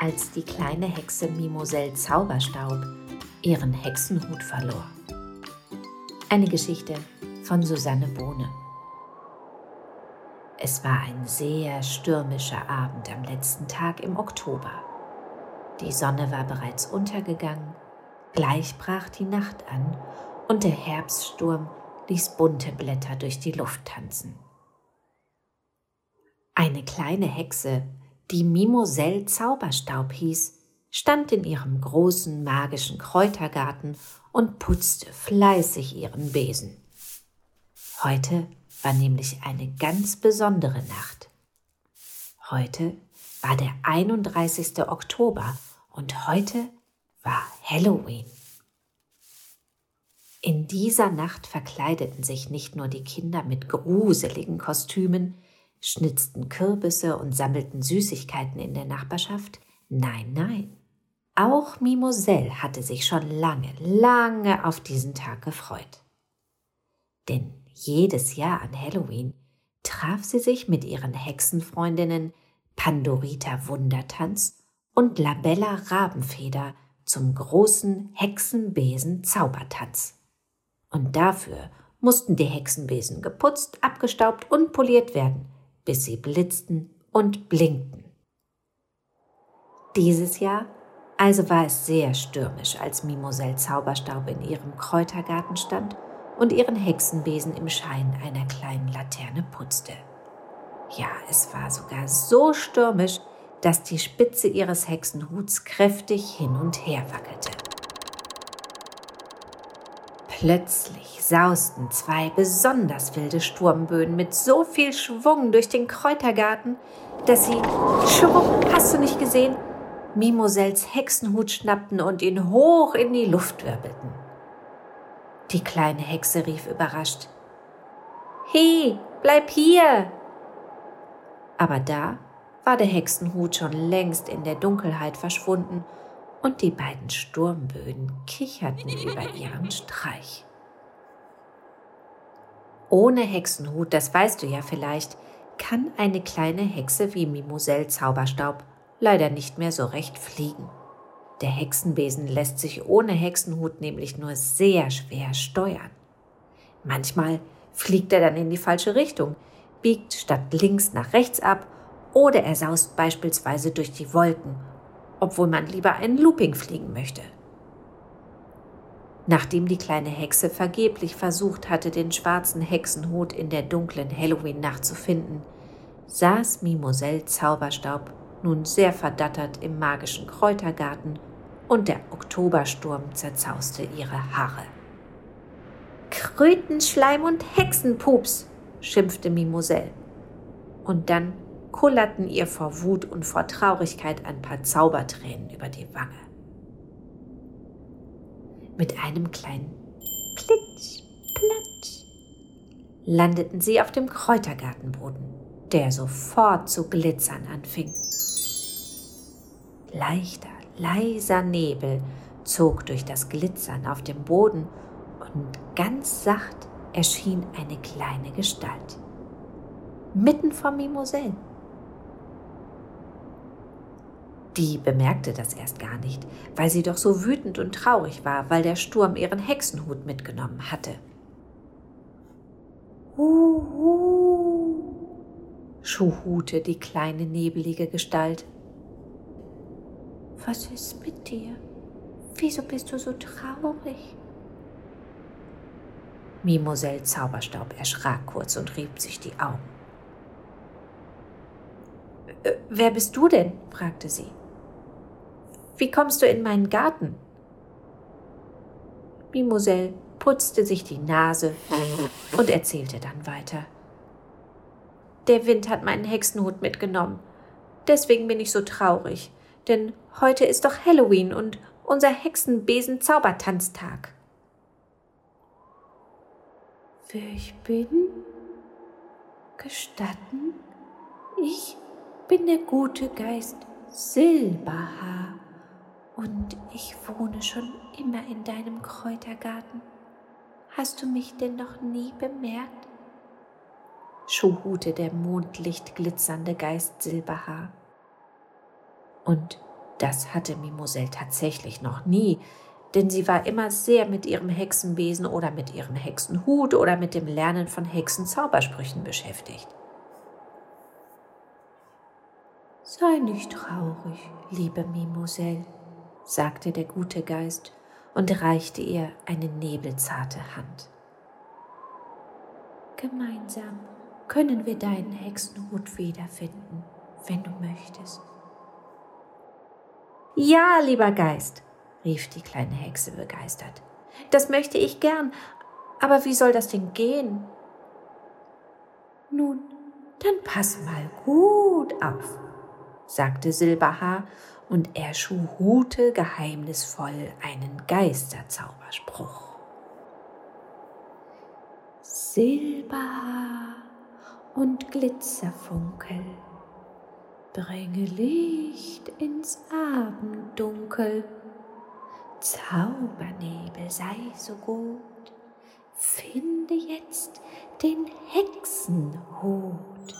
als die kleine Hexe Mimoselle Zauberstaub ihren Hexenhut verlor. Eine Geschichte von Susanne Bohne. Es war ein sehr stürmischer Abend am letzten Tag im Oktober. Die Sonne war bereits untergegangen, gleich brach die Nacht an und der Herbststurm ließ bunte Blätter durch die Luft tanzen. Eine kleine Hexe, die Mimoselle Zauberstaub hieß, stand in ihrem großen magischen Kräutergarten und putzte fleißig ihren Besen. Heute war nämlich eine ganz besondere Nacht. Heute war der 31. Oktober und heute war Halloween. In dieser Nacht verkleideten sich nicht nur die Kinder mit gruseligen Kostümen, schnitzten Kürbisse und sammelten Süßigkeiten in der Nachbarschaft. Nein, nein. Auch Mimoselle hatte sich schon lange, lange auf diesen Tag gefreut. Denn jedes Jahr an Halloween traf sie sich mit ihren Hexenfreundinnen Pandorita Wundertanz und Labella Rabenfeder zum großen Hexenbesen Zaubertanz. Und dafür mussten die Hexenbesen geputzt, abgestaubt und poliert werden, bis sie blitzten und blinkten. Dieses Jahr also war es sehr stürmisch, als Mimoselle Zauberstaub in ihrem Kräutergarten stand und ihren Hexenbesen im Schein einer kleinen Laterne putzte. Ja, es war sogar so stürmisch, dass die Spitze ihres Hexenhuts kräftig hin und her wackelte. Plötzlich sausten zwei besonders wilde Sturmböen mit so viel Schwung durch den Kräutergarten, dass sie, schwupp, hast du nicht gesehen, Mimosels Hexenhut schnappten und ihn hoch in die Luft wirbelten. Die kleine Hexe rief überrascht, He, bleib hier! Aber da war der Hexenhut schon längst in der Dunkelheit verschwunden und die beiden Sturmböen kicherten über ihren Streich. Ohne Hexenhut, das weißt du ja vielleicht, kann eine kleine Hexe wie Mimoselle Zauberstaub leider nicht mehr so recht fliegen. Der Hexenbesen lässt sich ohne Hexenhut nämlich nur sehr schwer steuern. Manchmal fliegt er dann in die falsche Richtung, biegt statt links nach rechts ab oder er saust beispielsweise durch die Wolken obwohl man lieber ein Looping fliegen möchte. Nachdem die kleine Hexe vergeblich versucht hatte, den schwarzen Hexenhut in der dunklen Halloween-Nacht zu finden, saß Mimoselle Zauberstaub nun sehr verdattert im magischen Kräutergarten und der Oktobersturm zerzauste ihre Haare. Krötenschleim und Hexenpups, schimpfte Mimoselle. Und dann kullerten ihr vor Wut und vor Traurigkeit ein paar Zaubertränen über die Wange. Mit einem kleinen Plitsch, Platsch landeten sie auf dem Kräutergartenboden, der sofort zu glitzern anfing. Leichter, leiser Nebel zog durch das Glitzern auf dem Boden und ganz sacht erschien eine kleine Gestalt. Mitten vom Mimosell die bemerkte das erst gar nicht, weil sie doch so wütend und traurig war, weil der Sturm ihren Hexenhut mitgenommen hatte. Huhu, schuhute die kleine nebelige Gestalt. Was ist mit dir? Wieso bist du so traurig? Mimoselle Zauberstaub erschrak kurz und rieb sich die Augen. Äh, wer bist du denn? fragte sie. Wie kommst du in meinen Garten? Mimoselle putzte sich die Nase und erzählte dann weiter. Der Wind hat meinen Hexenhut mitgenommen. Deswegen bin ich so traurig, denn heute ist doch Halloween und unser Hexenbesen-Zaubertanztag. Wer ich bin? Gestatten? Ich bin der gute Geist Silberhaar und ich wohne schon immer in deinem Kräutergarten. Hast du mich denn noch nie bemerkt? schuhute der mondlicht glitzernde Geist Silberhaar. Und Das hatte Mimosel tatsächlich noch nie, denn sie war immer sehr mit ihrem Hexenbesen oder mit ihrem Hexenhut oder mit dem Lernen von Hexenzaubersprüchen beschäftigt. Sei nicht traurig, liebe Mimosel, sagte der gute Geist und reichte ihr eine nebelzarte Hand. Gemeinsam können wir deinen Hexenhut wiederfinden, wenn du möchtest. Ja, lieber Geist, rief die kleine Hexe begeistert. Das möchte ich gern, aber wie soll das denn gehen? Nun, dann pass mal gut auf, sagte Silberhaar, und er schuhute geheimnisvoll einen Geisterzauberspruch. Silberhaar und Glitzerfunkel bringe Licht ins Abenddunkel. Zaubernebel sei so gut, finde jetzt den Hexenhut.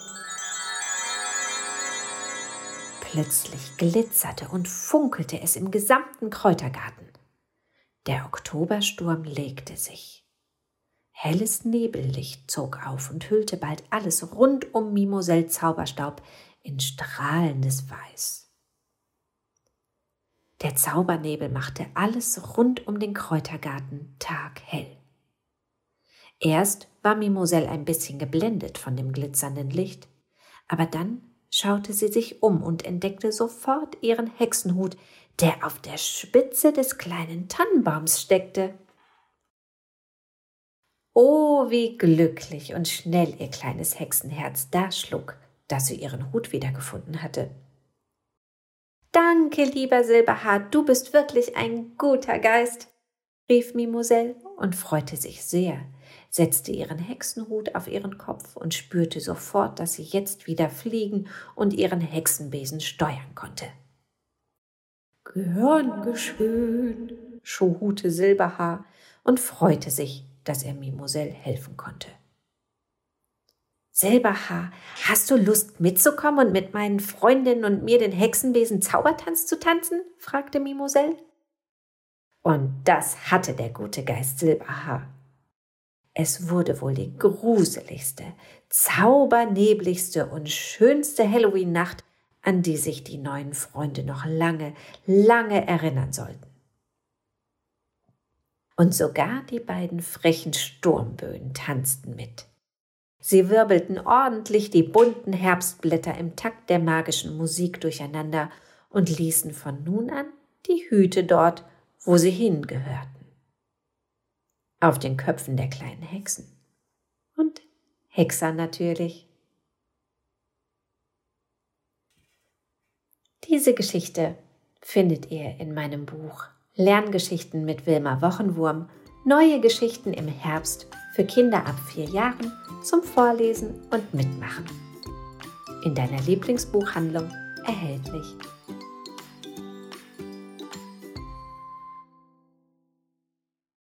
Plötzlich glitzerte und funkelte es im gesamten Kräutergarten. Der Oktobersturm legte sich. Helles Nebellicht zog auf und hüllte bald alles rund um Mimosel Zauberstaub in strahlendes Weiß. Der Zaubernebel machte alles rund um den Kräutergarten taghell. Erst war Mimosel ein bisschen geblendet von dem glitzernden Licht, aber dann schaute sie sich um und entdeckte sofort ihren Hexenhut, der auf der Spitze des kleinen Tannenbaums steckte. Oh, wie glücklich und schnell ihr kleines Hexenherz da schlug, dass sie ihren Hut wiedergefunden hatte. Danke, lieber Silberhaar, du bist wirklich ein guter Geist, rief Mimosel und freute sich sehr, setzte ihren Hexenhut auf ihren Kopf und spürte sofort, dass sie jetzt wieder fliegen und ihren Hexenbesen steuern konnte. Gern geschehen, schuhute Silberhaar und freute sich, dass er Mimosel helfen konnte. Silberhaar, hast du Lust mitzukommen und mit meinen Freundinnen und mir den Hexenbesen Zaubertanz zu tanzen? fragte Mimosel. Und das hatte der gute Geist Silberhaar. Es wurde wohl die gruseligste, zaubernebligste und schönste Halloween-Nacht, an die sich die neuen Freunde noch lange, lange erinnern sollten. Und sogar die beiden frechen Sturmböen tanzten mit. Sie wirbelten ordentlich die bunten Herbstblätter im Takt der magischen Musik durcheinander und ließen von nun an die Hüte dort, wo sie hingehörten. Auf den Köpfen der kleinen Hexen. Und Hexer natürlich. Diese Geschichte findet ihr in meinem Buch Lerngeschichten mit Wilma Wochenwurm, neue Geschichten im Herbst für Kinder ab vier Jahren zum Vorlesen und Mitmachen. In deiner Lieblingsbuchhandlung erhältlich.